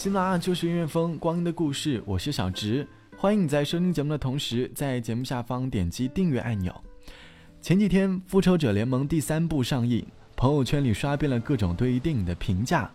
喜马拉雅就是音乐风，光阴的故事，我是小直，欢迎你在收听节目的同时，在节目下方点击订阅按钮。前几天《复仇者联盟》第三部上映，朋友圈里刷遍了各种对于电影的评价。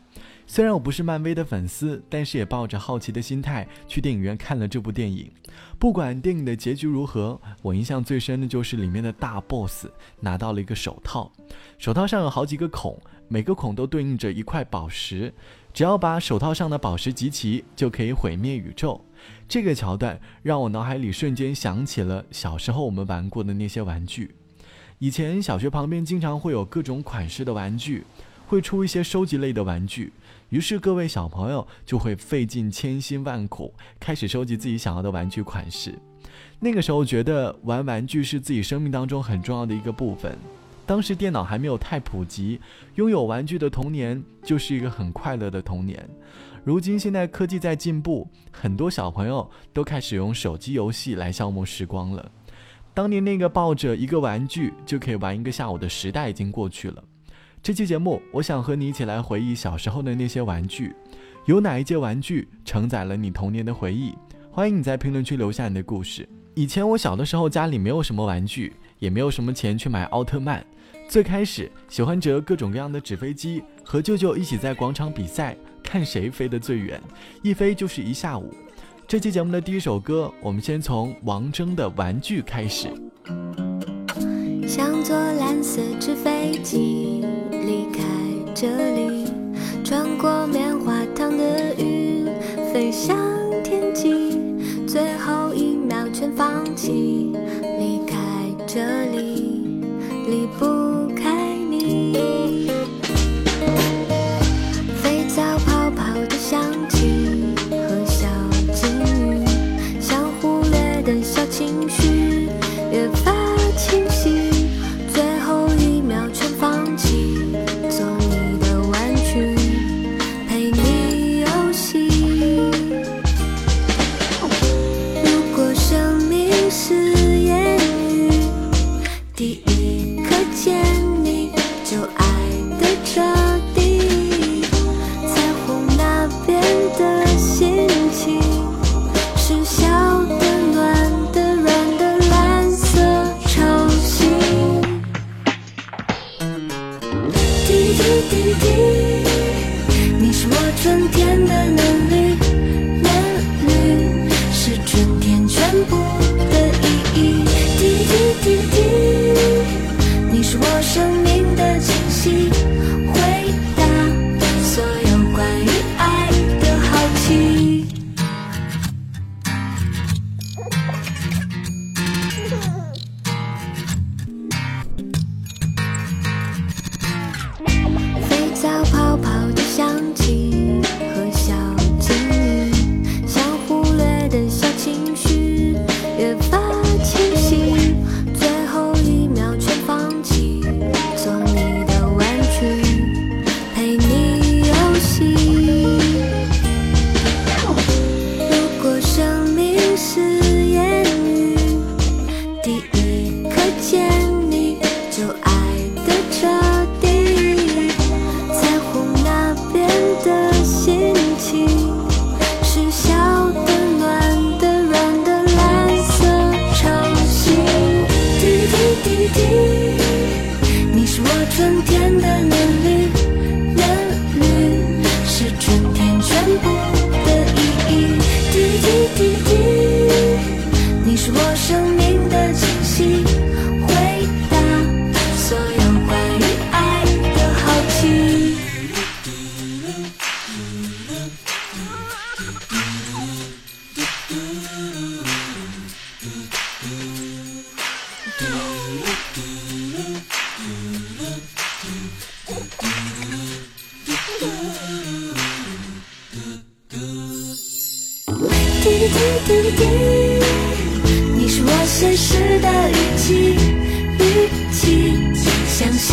虽然我不是漫威的粉丝，但是也抱着好奇的心态去电影院看了这部电影。不管电影的结局如何，我印象最深的就是里面的大 boss 拿到了一个手套，手套上有好几个孔，每个孔都对应着一块宝石，只要把手套上的宝石集齐，就可以毁灭宇宙。这个桥段让我脑海里瞬间想起了小时候我们玩过的那些玩具。以前小学旁边经常会有各种款式的玩具。会出一些收集类的玩具，于是各位小朋友就会费尽千辛万苦，开始收集自己想要的玩具款式。那个时候觉得玩玩具是自己生命当中很重要的一个部分。当时电脑还没有太普及，拥有玩具的童年就是一个很快乐的童年。如今现在科技在进步，很多小朋友都开始用手机游戏来消磨时光了。当年那个抱着一个玩具就可以玩一个下午的时代已经过去了。这期节目，我想和你一起来回忆小时候的那些玩具，有哪一件玩具承载了你童年的回忆？欢迎你在评论区留下你的故事。以前我小的时候家里没有什么玩具，也没有什么钱去买奥特曼。最开始喜欢折各种各样的纸飞机，和舅舅一起在广场比赛，看谁飞得最远，一飞就是一下午。这期节目的第一首歌，我们先从王铮的玩具开始。想坐蓝色纸飞机离开这里，穿过棉花糖的云，飞向天际，最后一秒全放弃，的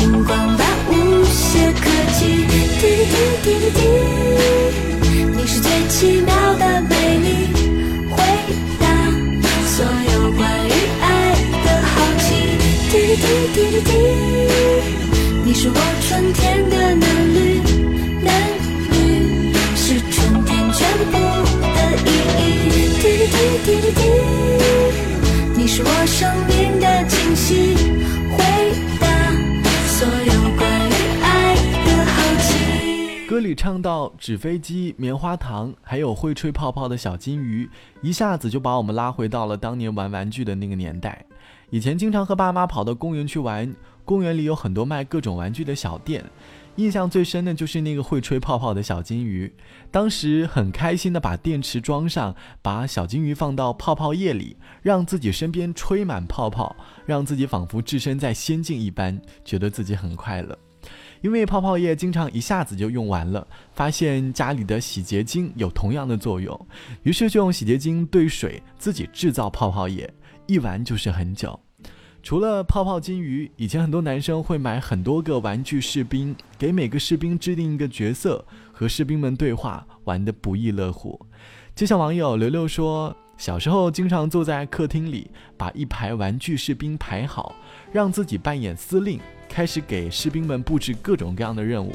星光般无懈可击。滴滴滴滴滴，你是最奇妙的美丽，回答所有关于爱的好奇。滴滴滴滴滴，你是我春天的歌里唱到纸飞机、棉花糖，还有会吹泡泡的小金鱼，一下子就把我们拉回到了当年玩玩具的那个年代。以前经常和爸妈跑到公园去玩，公园里有很多卖各种玩具的小店。印象最深的就是那个会吹泡泡的小金鱼，当时很开心的把电池装上，把小金鱼放到泡泡液里，让自己身边吹满泡泡，让自己仿佛置身在仙境一般，觉得自己很快乐。因为泡泡液经常一下子就用完了，发现家里的洗洁精有同样的作用，于是就用洗洁精兑水自己制造泡泡液，一玩就是很久。除了泡泡金鱼，以前很多男生会买很多个玩具士兵，给每个士兵制定一个角色，和士兵们对话，玩得不亦乐乎。就像网友刘刘说，小时候经常坐在客厅里，把一排玩具士兵排好，让自己扮演司令，开始给士兵们布置各种各样的任务。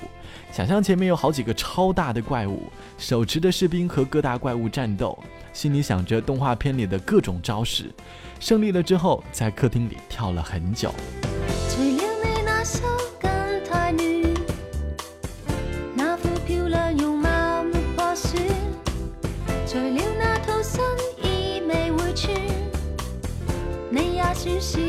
想象前面有好几个超大的怪物，手持的士兵和各大怪物战斗，心里想着动画片里的各种招式。胜利了之后，在客厅里跳了很久。除了你那手巾太暖，那副漂亮容貌没破损，除了那套新衣未会穿，你也算是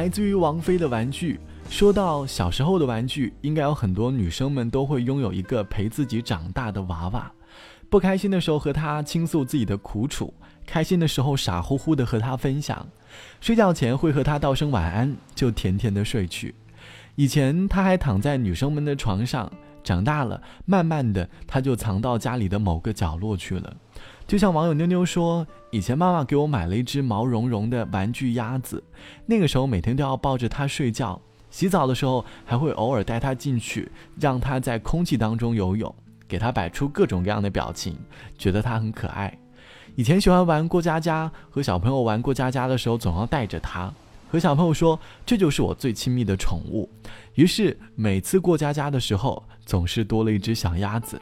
来自于王菲的玩具。说到小时候的玩具，应该有很多女生们都会拥有一个陪自己长大的娃娃。不开心的时候和他倾诉自己的苦楚，开心的时候傻乎乎的和他分享，睡觉前会和他道声晚安，就甜甜的睡去。以前他还躺在女生们的床上，长大了，慢慢的他就藏到家里的某个角落去了。就像网友妞妞说，以前妈妈给我买了一只毛茸茸的玩具鸭子，那个时候每天都要抱着它睡觉。洗澡的时候还会偶尔带它进去，让它在空气当中游泳，给它摆出各种各样的表情，觉得它很可爱。以前喜欢玩过家家，和小朋友玩过家家的时候，总要带着它，和小朋友说这就是我最亲密的宠物。于是每次过家家的时候，总是多了一只小鸭子。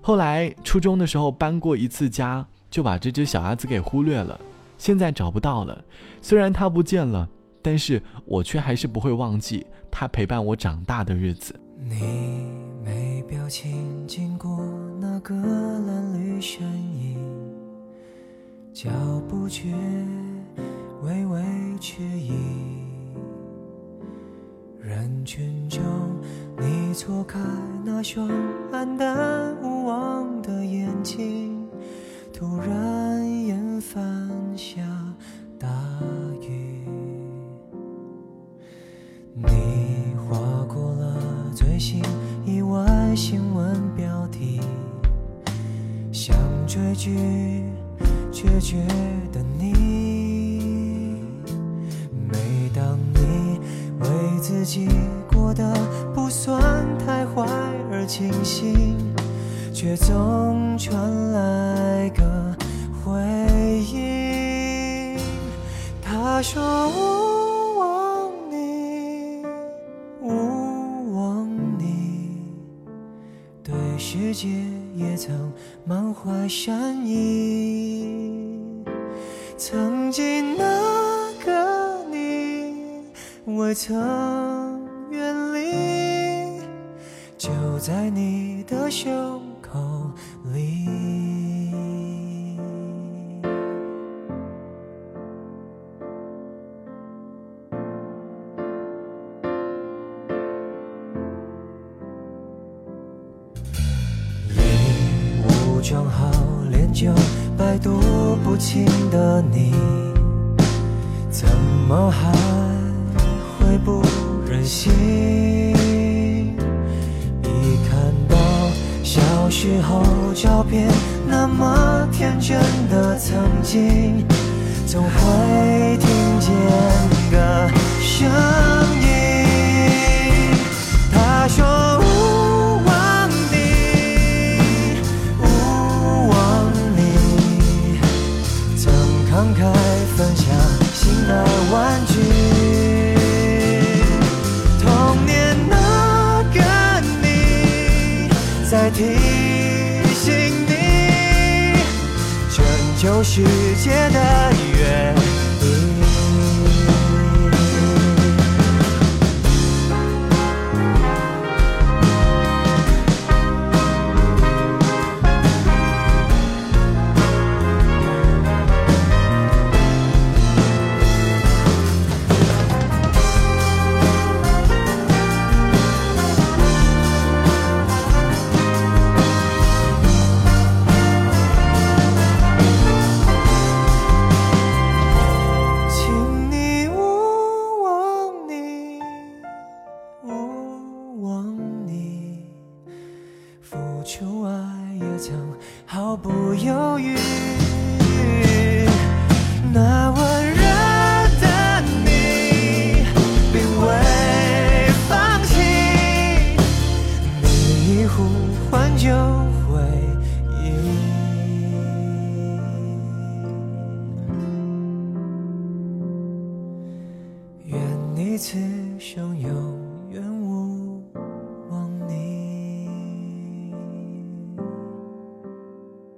后来初中的时候搬过一次家，就把这只小鸭子给忽略了，现在找不到了。虽然它不见了，但是我却还是不会忘记它陪伴我长大的日子。你没表情经过那个蓝绿身影，脚步却微微迟疑。人群中，你错开那双黯淡无望的眼睛，突然眼泛下大雨。你划过了最新意外新闻标题，想追剧却觉己过得不算太坏而清醒，却总传来个回应。他说勿忘你，勿忘你，对世界也曾满怀善意。曾经那个你，未曾在你的胸口里。你武装好练就百毒不侵的你，怎么还会不忍心？时候照片，那么天真的曾经，总会听见个声音。他说勿忘你，勿忘你，曾慷慨世界的此生永远勿忘你。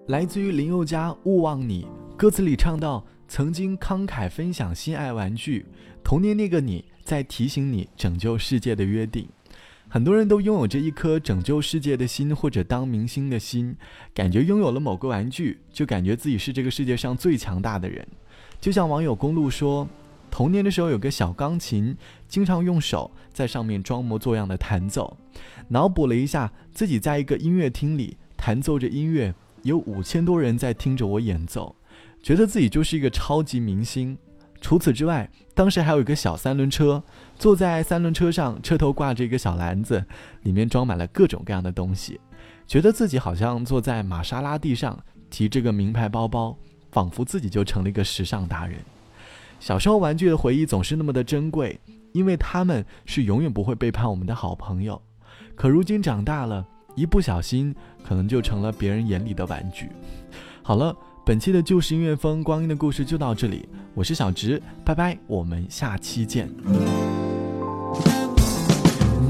来自于林宥嘉《勿忘你》，歌词里唱到：“曾经慷慨分享心爱玩具，童年那个你在提醒你拯救世界的约定。”很多人都拥有着一颗拯救世界的心，或者当明星的心，感觉拥有了某个玩具，就感觉自己是这个世界上最强大的人。就像网友公路说，童年的时候有个小钢琴，经常用手在上面装模作样的弹奏，脑补了一下自己在一个音乐厅里弹奏着音乐。有五千多人在听着我演奏，觉得自己就是一个超级明星。除此之外，当时还有一个小三轮车，坐在三轮车上，车头挂着一个小篮子，里面装满了各种各样的东西，觉得自己好像坐在玛莎拉蒂上，提着个名牌包包，仿佛自己就成了一个时尚达人。小时候玩具的回忆总是那么的珍贵，因为他们是永远不会背叛我们的好朋友。可如今长大了，一不小心可能就成了别人眼里的玩具。好了，本期的旧时音乐风光阴的故事就到这里，我是小直，拜拜，我们下期见。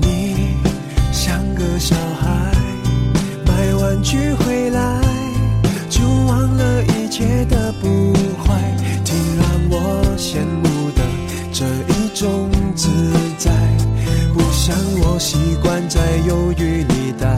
你像个小孩，买玩具回来就忘了一切的不种自在，不像我习惯在忧郁里待。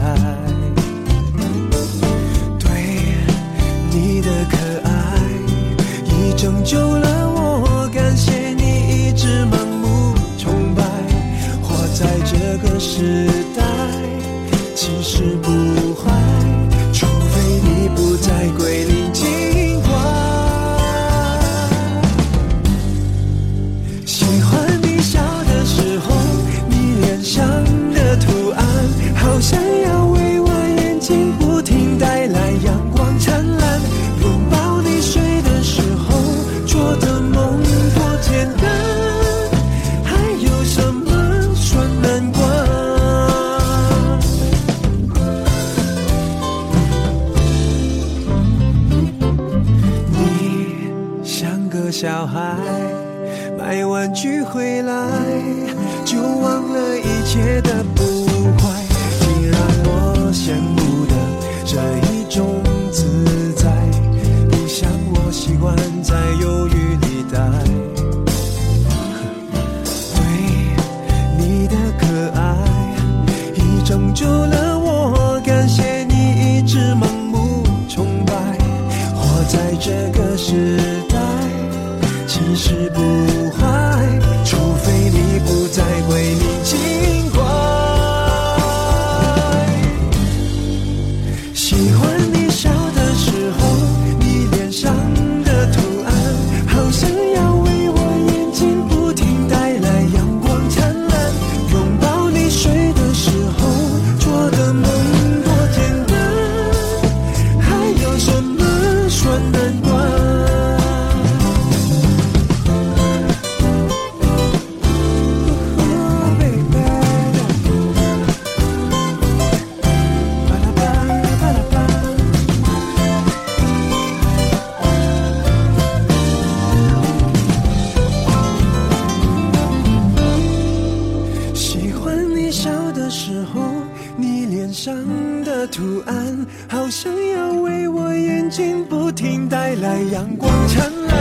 为我眼睛不停带来阳光灿烂。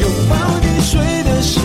拥抱你睡的时